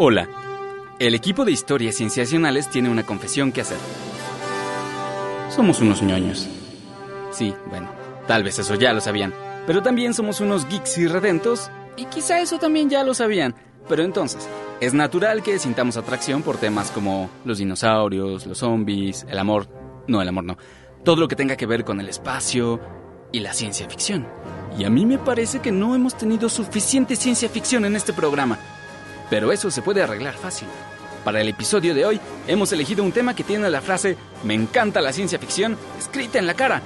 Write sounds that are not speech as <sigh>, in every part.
Hola. El equipo de historias cienciacionales tiene una confesión que hacer. Somos unos ñoños. Sí, bueno, tal vez eso ya lo sabían. Pero también somos unos geeks irredentos y quizá eso también ya lo sabían. Pero entonces, es natural que sintamos atracción por temas como los dinosaurios, los zombies, el amor. No, el amor no. Todo lo que tenga que ver con el espacio y la ciencia ficción. Y a mí me parece que no hemos tenido suficiente ciencia ficción en este programa. Pero eso se puede arreglar fácil. Para el episodio de hoy hemos elegido un tema que tiene la frase Me encanta la ciencia ficción escrita en la cara.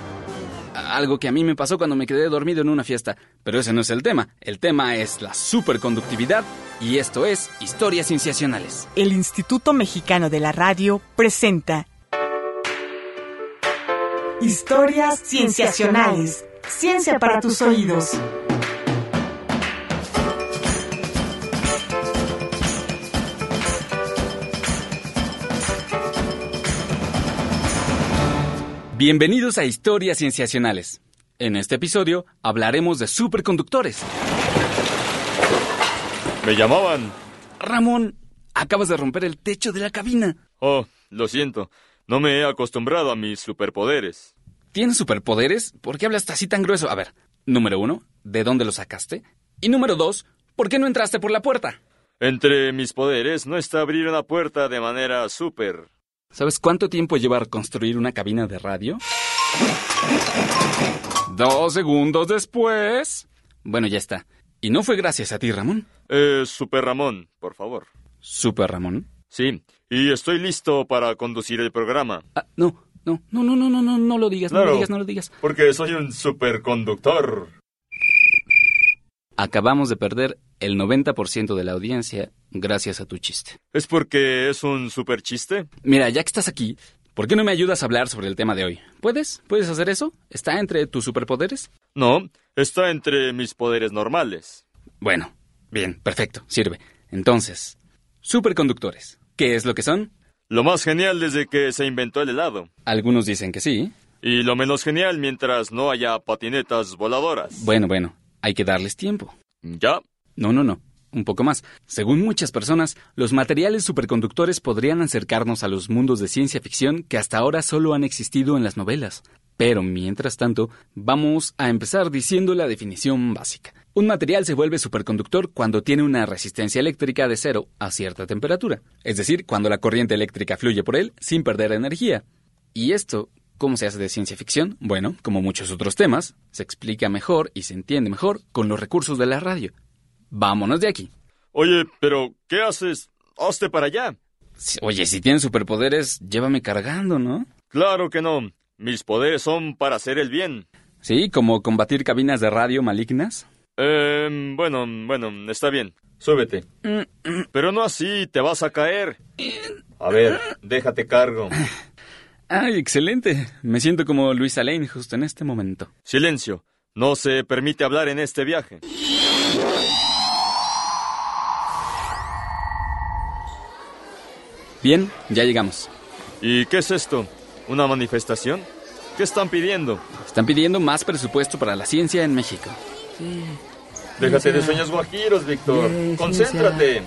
Algo que a mí me pasó cuando me quedé dormido en una fiesta. Pero ese no es el tema. El tema es la superconductividad y esto es Historias Cienciacionales. El Instituto Mexicano de la Radio presenta Historias Cienciacionales. Ciencia para tus oídos. Bienvenidos a Historias Cienciacionales. En este episodio hablaremos de superconductores. Me llamaban. Ramón, acabas de romper el techo de la cabina. Oh, lo siento. No me he acostumbrado a mis superpoderes. ¿Tienes superpoderes? ¿Por qué hablas así tan grueso? A ver, número uno, ¿de dónde los sacaste? Y número dos, ¿por qué no entraste por la puerta? Entre mis poderes no está abrir una puerta de manera súper. ¿Sabes cuánto tiempo lleva construir una cabina de radio? Dos segundos después. Bueno, ya está. ¿Y no fue gracias a ti, Ramón? Eh, Super Ramón, por favor. ¿Super Ramón? Sí, y estoy listo para conducir el programa. Ah, no, no, no, no, no, no, no, no lo digas, no lo digas, no lo digas. Porque soy un superconductor. Acabamos de perder el 90% de la audiencia gracias a tu chiste. ¿Es porque es un super chiste? Mira, ya que estás aquí, ¿por qué no me ayudas a hablar sobre el tema de hoy? ¿Puedes? ¿Puedes hacer eso? ¿Está entre tus superpoderes? No, está entre mis poderes normales. Bueno, bien, perfecto, sirve. Entonces, superconductores. ¿Qué es lo que son? Lo más genial desde que se inventó el helado. Algunos dicen que sí. Y lo menos genial mientras no haya patinetas voladoras. Bueno, bueno, hay que darles tiempo. ¿Ya? No, no, no. Un poco más. Según muchas personas, los materiales superconductores podrían acercarnos a los mundos de ciencia ficción que hasta ahora solo han existido en las novelas. Pero, mientras tanto, vamos a empezar diciendo la definición básica. Un material se vuelve superconductor cuando tiene una resistencia eléctrica de cero a cierta temperatura, es decir, cuando la corriente eléctrica fluye por él sin perder energía. Y esto, ¿cómo se hace de ciencia ficción? Bueno, como muchos otros temas, se explica mejor y se entiende mejor con los recursos de la radio. Vámonos de aquí. Oye, pero ¿qué haces? Hazte para allá. Oye, si tienes superpoderes, llévame cargando, ¿no? Claro que no. Mis poderes son para hacer el bien. Sí, como combatir cabinas de radio malignas. Eh, bueno, bueno, está bien. Súbete. Pero no así, te vas a caer. A ver, déjate cargo. <sighs> ¡Ay, excelente! Me siento como Luisa Lane justo en este momento. Silencio. No se permite hablar en este viaje. Bien, ya llegamos. ¿Y qué es esto? ¿Una manifestación? ¿Qué están pidiendo? Están pidiendo más presupuesto para la ciencia en México. Déjate de sueños guajiros, Víctor. Concéntrate.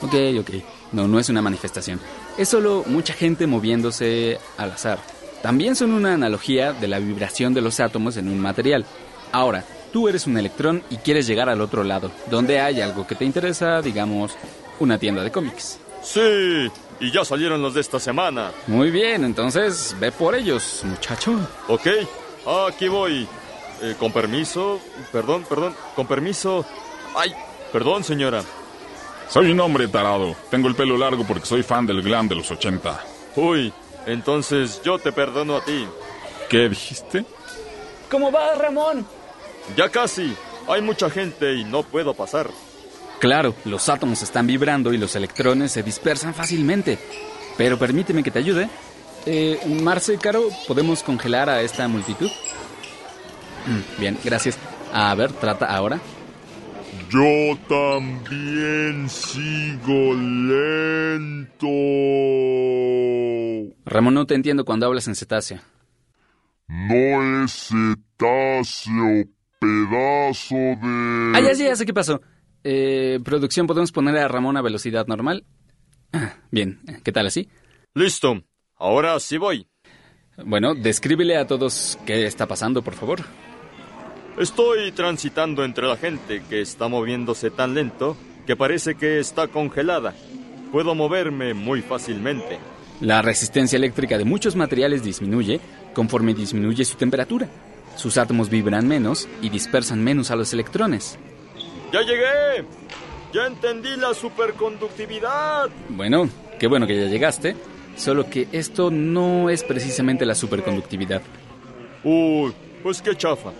Ok, ok. No, no es una manifestación. Es solo mucha gente moviéndose al azar. También son una analogía de la vibración de los átomos en un material. Ahora, tú eres un electrón y quieres llegar al otro lado, donde hay algo que te interesa, digamos, una tienda de cómics. Sí, y ya salieron los de esta semana. Muy bien, entonces ve por ellos, muchacho. Ok, aquí voy. Eh, con permiso, perdón, perdón, con permiso. Ay, perdón, señora. Soy un hombre tarado. Tengo el pelo largo porque soy fan del glam de los 80. Uy, entonces yo te perdono a ti. ¿Qué dijiste? ¿Cómo va, Ramón? Ya casi. Hay mucha gente y no puedo pasar. Claro, los átomos están vibrando y los electrones se dispersan fácilmente. Pero permíteme que te ayude. Eh, Marce, Caro, ¿podemos congelar a esta multitud? Mm, Bien, gracias. A ver, trata ahora. Yo también sigo lento. Ramón, no te entiendo cuando hablas en cetácea. No es cetáceo, pedazo de... Ah, ya sé, ya sé qué pasó. Eh, producción, ¿podemos poner a Ramón a velocidad normal? Ah, <clears throat> Bien, ¿qué tal así? Listo. Ahora sí voy. Bueno, descríbele a todos qué está pasando, por favor. Estoy transitando entre la gente que está moviéndose tan lento que parece que está congelada. Puedo moverme muy fácilmente. La resistencia eléctrica de muchos materiales disminuye conforme disminuye su temperatura. Sus átomos vibran menos y dispersan menos a los electrones. ¡Ya llegué! ¡Ya entendí la superconductividad! Bueno, qué bueno que ya llegaste, solo que esto no es precisamente la superconductividad. Uy, pues qué chafa.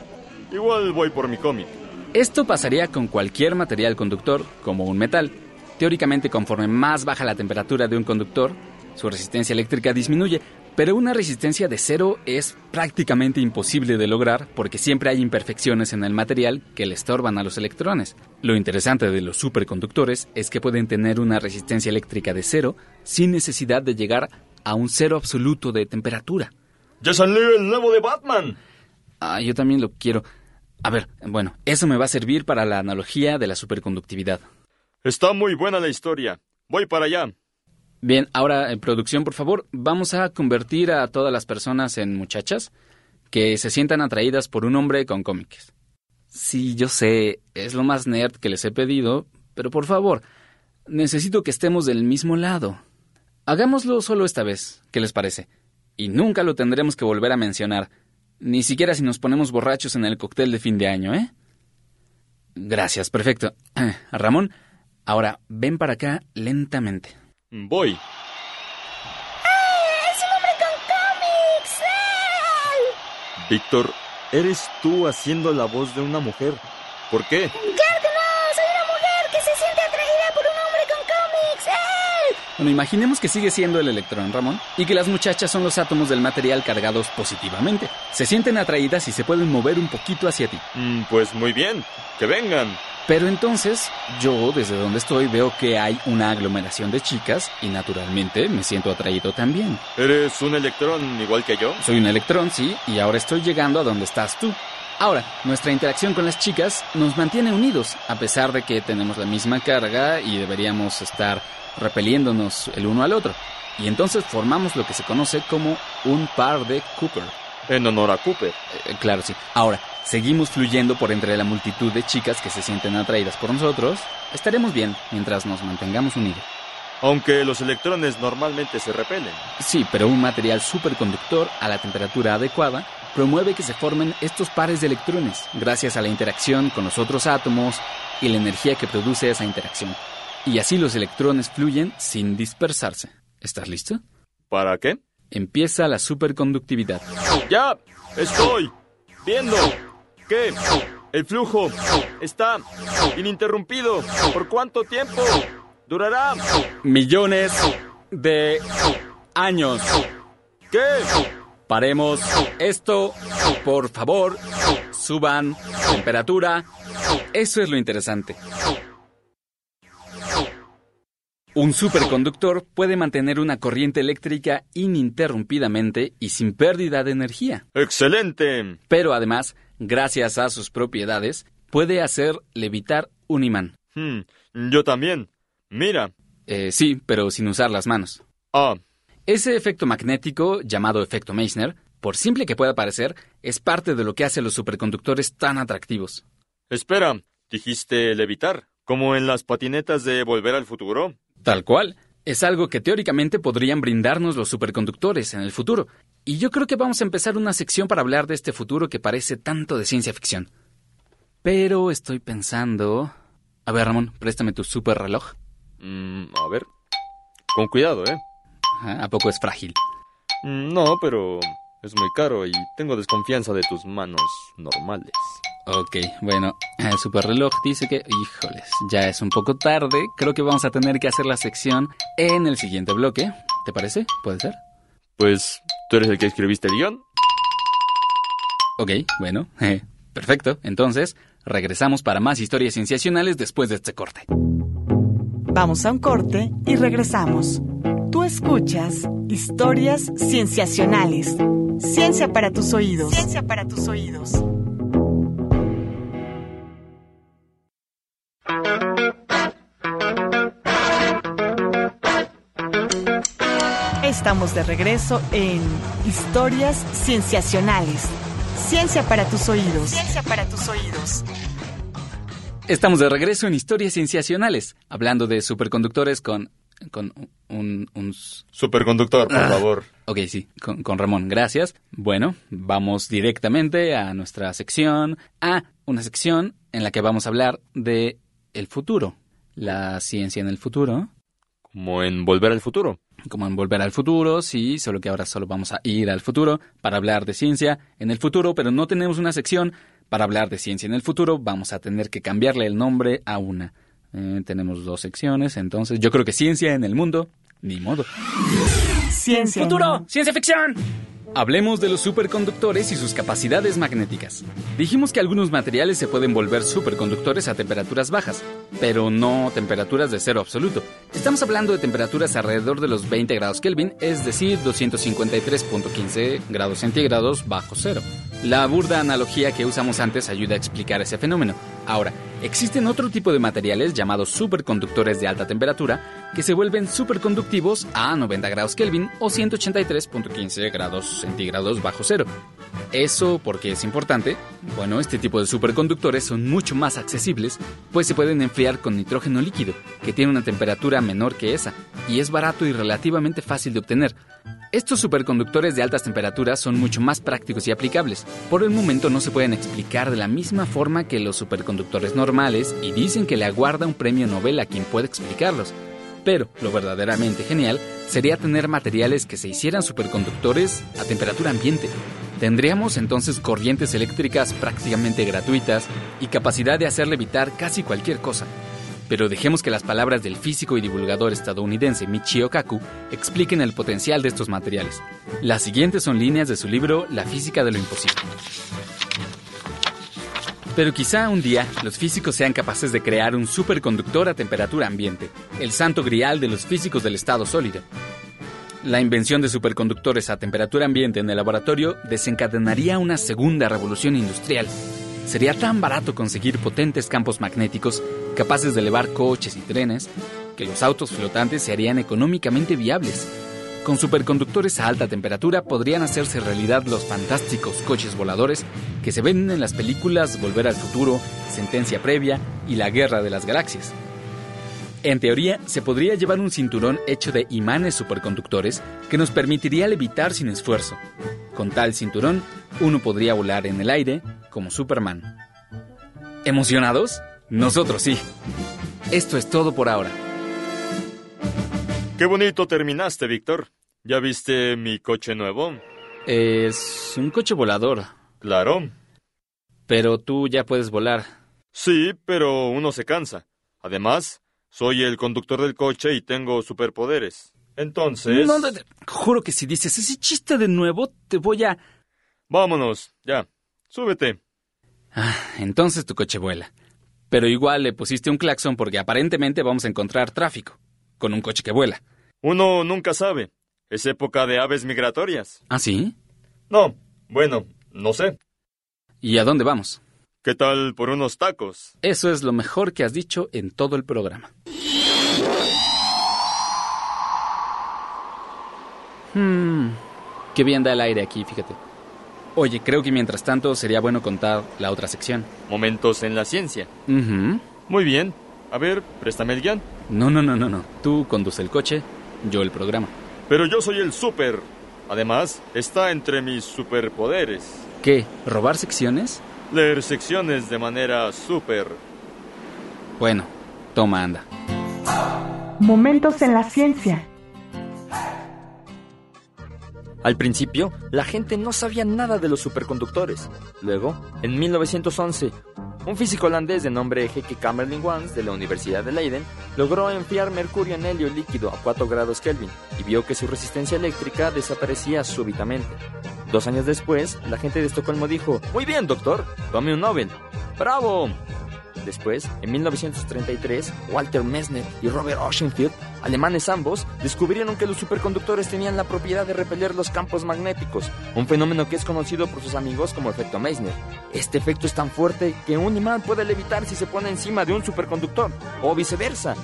Igual voy por mi cómic. Esto pasaría con cualquier material conductor, como un metal. Teóricamente, conforme más baja la temperatura de un conductor, su resistencia eléctrica disminuye, pero una resistencia de cero es prácticamente imposible de lograr porque siempre hay imperfecciones en el material que le estorban a los electrones. Lo interesante de los superconductores es que pueden tener una resistencia eléctrica de cero sin necesidad de llegar a un cero absoluto de temperatura. ¡Ya salió el nuevo de Batman! Ah, yo también lo quiero. A ver, bueno, eso me va a servir para la analogía de la superconductividad. Está muy buena la historia. Voy para allá. Bien, ahora en producción, por favor, vamos a convertir a todas las personas en muchachas que se sientan atraídas por un hombre con cómics. Sí, yo sé, es lo más nerd que les he pedido, pero por favor, necesito que estemos del mismo lado. Hagámoslo solo esta vez, ¿qué les parece? Y nunca lo tendremos que volver a mencionar, ni siquiera si nos ponemos borrachos en el cóctel de fin de año, ¿eh? Gracias, perfecto. <clears throat> Ramón, ahora ven para acá lentamente. Voy. ¡Es un hombre con cómics! ¡Ay! Víctor, eres tú haciendo la voz de una mujer. ¿Por qué? ¡Claro Bueno, imaginemos que sigue siendo el electrón, Ramón, y que las muchachas son los átomos del material cargados positivamente. Se sienten atraídas y se pueden mover un poquito hacia ti. Mm, pues muy bien. Que vengan. Pero entonces, yo desde donde estoy veo que hay una aglomeración de chicas y naturalmente me siento atraído también. ¿Eres un electrón igual que yo? Soy un electrón, sí, y ahora estoy llegando a donde estás tú. Ahora, nuestra interacción con las chicas nos mantiene unidos, a pesar de que tenemos la misma carga y deberíamos estar repeliéndonos el uno al otro. Y entonces formamos lo que se conoce como un par de Cooper. En honor a Cooper. Eh, claro, sí. Ahora, seguimos fluyendo por entre la multitud de chicas que se sienten atraídas por nosotros. Estaremos bien mientras nos mantengamos unidos. Aunque los electrones normalmente se repelen. Sí, pero un material superconductor a la temperatura adecuada promueve que se formen estos pares de electrones gracias a la interacción con los otros átomos y la energía que produce esa interacción. Y así los electrones fluyen sin dispersarse. ¿Estás listo? ¿Para qué? Empieza la superconductividad. ¡Ya! ¡Estoy! ¡Viendo! ¿Qué? El flujo está ininterrumpido. ¿Por cuánto tiempo? ¿Durará? Millones de años. ¿Qué? Paremos esto, por favor. Suban temperatura. Eso es lo interesante. Un superconductor puede mantener una corriente eléctrica ininterrumpidamente y sin pérdida de energía. ¡Excelente! Pero además, gracias a sus propiedades, puede hacer levitar un imán. Hmm, yo también. Mira. Eh, sí, pero sin usar las manos. Ah, Ese efecto magnético, llamado efecto Meissner, por simple que pueda parecer, es parte de lo que hace a los superconductores tan atractivos. espera. Dijiste levitar. Como en las patinetas de Volver al Futuro. Tal cual. Es algo que teóricamente podrían brindarnos los superconductores en el futuro. Y yo creo que vamos a empezar una sección para hablar de este futuro que parece tanto de ciencia ficción. Pero estoy pensando... A ver, Ramón, préstame tu super reloj. Mm, a ver. Con cuidado, ¿eh? ¿A poco es frágil? Mm, No, pero es muy caro y tengo desconfianza de tus manos normales. Ok, bueno, el super reloj dice que, híjoles, ya es un poco tarde. Creo que vamos a tener que hacer la sección en el siguiente bloque. ¿Te parece? ¿Puede ser? Pues, ¿tú eres el que escribiste el guion? Ok, bueno, <laughs> perfecto. Entonces, regresamos para más historias cienciacionales después de este corte. Vamos a un corte y regresamos. Tú escuchas historias cienciacionales. Ciencia para tus oídos. Ciencia para tus oídos. Estamos de regreso en Historias Cienciacionales. Ciencia para tus oídos. Ciencia para tus oídos. Estamos de regreso en Historias Cienciacionales, hablando de superconductores con con un, un... Superconductor, por Ah. favor. Ok, sí, con, con Ramón, gracias. Bueno, vamos directamente a nuestra sección, a una sección en la que vamos a hablar de el futuro, la ciencia en el futuro. Como en Volver al Futuro. como en Volver al Futuro, sí, solo que ahora solo vamos a ir al futuro para hablar de ciencia en el futuro, pero no tenemos una sección para hablar de ciencia en el futuro, vamos a tener que cambiarle el nombre a una. Eh, tenemos dos secciones, entonces yo creo que ciencia en el mundo, ni modo. Ciencia. ¡Futuro! ¡Ciencia ficción! Hablemos de los superconductores y sus capacidades magnéticas. Dijimos que algunos materiales se pueden volver superconductores a temperaturas bajas, pero no temperaturas de cero absoluto. Estamos hablando de temperaturas alrededor de los 20 grados Kelvin, es decir, 253.15 grados centígrados bajo cero. La burda analogía que usamos antes ayuda a explicar ese fenómeno. Ahora, existen otro tipo de materiales llamados superconductores de alta temperatura que se vuelven superconductivos a 90 grados Kelvin o 183.15 grados centígrados bajo cero. ¿Eso porque es importante? Bueno, este tipo de superconductores son mucho más accesibles, pues se pueden enfriar con nitrógeno líquido, que tiene una temperatura menor que esa, y es barato y relativamente fácil de obtener. Estos superconductores de altas temperaturas son mucho más prácticos y aplicables. Por el momento no se pueden explicar de la misma forma que los superconductores normales y dicen que le aguarda un premio Nobel a quien pueda explicarlos. Pero lo verdaderamente genial sería tener materiales que se hicieran superconductores a temperatura ambiente. Tendríamos entonces corrientes eléctricas prácticamente gratuitas y capacidad de hacer levitar casi cualquier cosa. Pero dejemos que las palabras del físico y divulgador estadounidense Michio Kaku expliquen el potencial de estos materiales. Las siguientes son líneas de su libro La física de lo imposible. Pero quizá un día los físicos sean capaces de crear un superconductor a temperatura ambiente, el santo grial de los físicos del estado sólido. La invención de superconductores a temperatura ambiente en el laboratorio desencadenaría una segunda revolución industrial. Sería tan barato conseguir potentes campos magnéticos capaces de elevar coches y trenes que los autos flotantes se harían económicamente viables. Con superconductores a alta temperatura podrían hacerse realidad los fantásticos coches voladores que se ven en las películas Volver al Futuro, Sentencia Previa y La Guerra de las Galaxias. En teoría, se podría llevar un cinturón hecho de imanes superconductores que nos permitiría levitar sin esfuerzo. Con tal cinturón, uno podría volar en el aire como Superman. ¿Emocionados? Nosotros sí. Esto es todo por ahora. Qué bonito terminaste, Víctor. ¿Ya viste mi coche nuevo? Es un coche volador, Claro. pero tú ya puedes volar. Sí, pero uno se cansa. Además, soy el conductor del coche y tengo superpoderes. Entonces... No, no, no, juro que si dices ese chiste de nuevo, te voy a... Vámonos, ya. Súbete. Ah, entonces tu coche vuela. Pero igual le pusiste un claxon porque aparentemente vamos a encontrar tráfico con un coche que vuela. Uno nunca sabe. Es época de aves migratorias. ¿Ah, sí? No, bueno, no sé. ¿Y a dónde vamos? ¿Qué tal por unos tacos? Eso es lo mejor que has dicho en todo el programa. Hmm, qué bien da el aire aquí, fíjate. Oye, creo que mientras tanto sería bueno contar la otra sección. Momentos en la ciencia. Muy bien. A ver, préstame el guion. No, no, no, no, no. Tú conduce el coche, yo el programa. Pero yo soy el super. Además, está entre mis superpoderes. ¿Qué? ¿Robar secciones? Leer secciones de manera super. Bueno, toma, anda. Momentos en la ciencia. Al principio, la gente no sabía nada de los superconductores. Luego, en 1911, un físico holandés de nombre Heike Kamerlingh Wans de la Universidad de Leiden logró enfriar mercurio en helio líquido a 4 grados Kelvin y vio que su resistencia eléctrica desaparecía súbitamente. Dos años después, la gente de Estocolmo dijo, Muy bien, doctor, tome un Nobel. ¡Bravo! Después, en 1933, Walter Messner y Robert Oschenfield, alemanes ambos, descubrieron que los superconductores tenían la propiedad de repeler los campos magnéticos, un fenómeno que es conocido por sus amigos como efecto Meissner. Este efecto es tan fuerte que un imán puede levitar si se pone encima de un superconductor, o viceversa.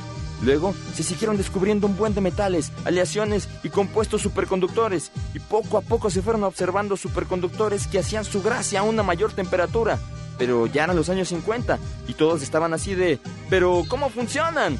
Luego se siguieron descubriendo un buen de metales, aleaciones y compuestos superconductores, y poco a poco se fueron observando superconductores que hacían su gracia a una mayor temperatura. Pero ya eran los años 50 y todos estaban así de, pero ¿cómo funcionan?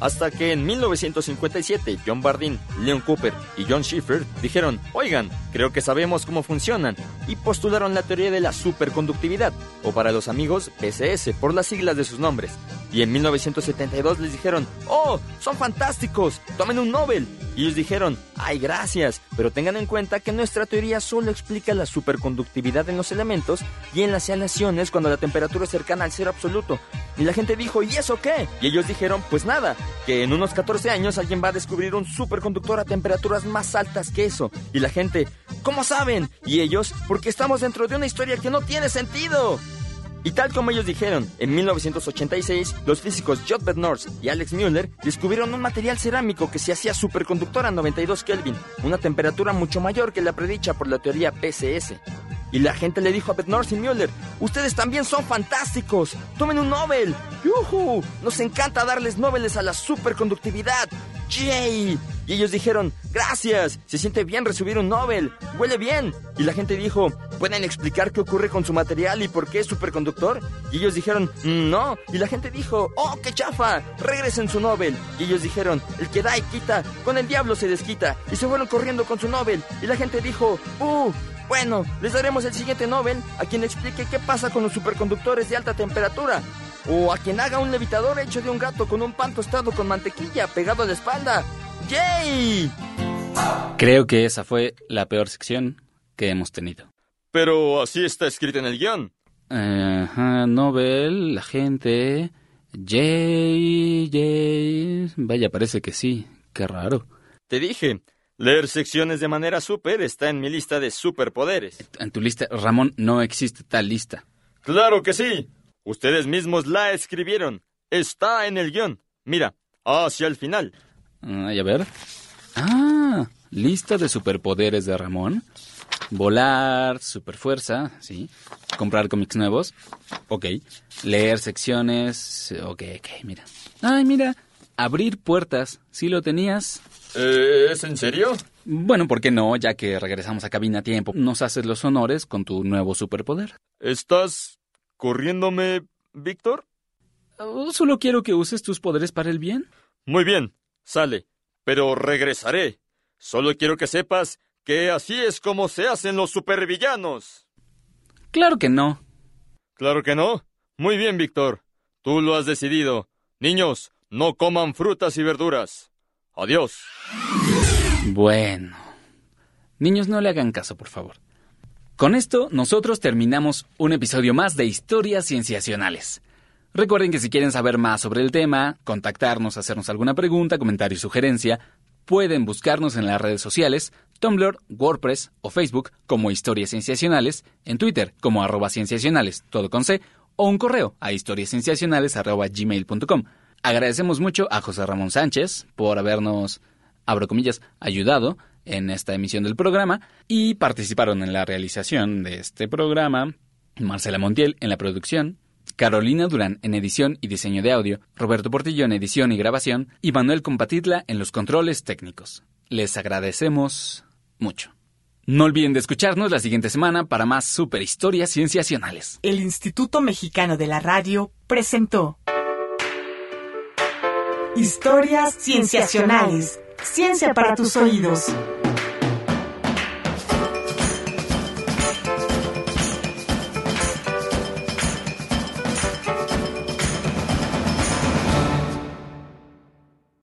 Hasta que en 1957 John Bardeen, Leon Cooper y John Schiffer dijeron, oigan, creo que sabemos cómo funcionan, y postularon la teoría de la superconductividad, o para los amigos PCS, por las siglas de sus nombres. Y en 1972 les dijeron, ¡Oh! ¡Son fantásticos! ¡Tomen un Nobel! Y ellos dijeron, ¡ay, gracias! Pero tengan en cuenta que nuestra teoría solo explica la superconductividad en los elementos y en las aleaciones cuando la temperatura es cercana al cero absoluto. Y la gente dijo, ¿y eso qué? Y ellos dijeron, pues nada, que en unos 14 años alguien va a descubrir un superconductor a temperaturas más altas que eso. Y la gente, ¿cómo saben? Y ellos, porque estamos dentro de una historia que no tiene sentido. Y tal como ellos dijeron, en 1986, los físicos Jotbert North y Alex Mueller descubrieron un material cerámico que se hacía superconductor a 92 Kelvin, una temperatura mucho mayor que la predicha por la teoría PCS. Y la gente le dijo a Bednorz y Müller, ustedes también son fantásticos, tomen un Nobel. ¡Yuhu! Nos encanta darles Nobeles a la superconductividad. ¡Yay! Y ellos dijeron, gracias, se siente bien recibir un Nobel, huele bien. Y la gente dijo, ¿pueden explicar qué ocurre con su material y por qué es superconductor? Y ellos dijeron, no. Y la gente dijo, oh, qué chafa, regresen su Nobel. Y ellos dijeron, el que da y quita, con el diablo se desquita. Y se fueron corriendo con su Nobel. Y la gente dijo, uh, bueno, les daremos el siguiente Nobel a quien explique qué pasa con los superconductores de alta temperatura. O a quien haga un levitador hecho de un gato con un pan tostado con mantequilla pegado a la espalda. Creo que esa fue la peor sección que hemos tenido. Pero así está escrito en el guion. Ajá, Nobel, la gente. Yay, yay. Vaya, parece que sí. Qué raro. Te dije, leer secciones de manera súper está en mi lista de superpoderes. En tu lista, Ramón, no existe tal lista. Claro que sí. Ustedes mismos la escribieron. Está en el guion. Mira, hacia el final. Ay, a ver. Ah, lista de superpoderes de Ramón. Volar, superfuerza, sí. Comprar cómics nuevos. Ok. Leer secciones. Ok, ok, mira. Ay, mira. Abrir puertas. ¿Sí lo tenías? Eh, ¿Es en serio? Bueno, ¿por qué no? Ya que regresamos a cabina a tiempo, nos haces los honores con tu nuevo superpoder. ¿Estás corriéndome, Víctor? Oh, Solo quiero que uses tus poderes para el bien. Muy bien, sale. Pero regresaré. Solo quiero que sepas que así es como se hacen los supervillanos. Claro que no. Claro que no. Muy bien, Víctor. Tú lo has decidido. Niños, no coman frutas y verduras. Adiós. Bueno. Niños, no le hagan caso, por favor. Con esto, nosotros terminamos un episodio más de Historias Cienciacionales. Recuerden que si quieren saber más sobre el tema, contactarnos, hacernos alguna pregunta, comentario y sugerencia, pueden buscarnos en las redes sociales, Tumblr, WordPress o Facebook como Historias Cienciacionales, en Twitter como arroba cienciacionales, todo con C, o un correo a historiascienciacionales arroba gmail.com. Agradecemos mucho a José Ramón Sánchez por habernos, abro comillas, ayudado en esta emisión del programa y participaron en la realización de este programa Marcela Montiel en la producción, Carolina Durán en edición y diseño de audio, Roberto Portillo en edición y grabación y Manuel Compatitla en los controles técnicos. Les agradecemos mucho. No olviden de escucharnos la siguiente semana para más super historias cienciacionales. El Instituto Mexicano de la Radio presentó Historias Cienciacionales. Ciencia para tus oídos.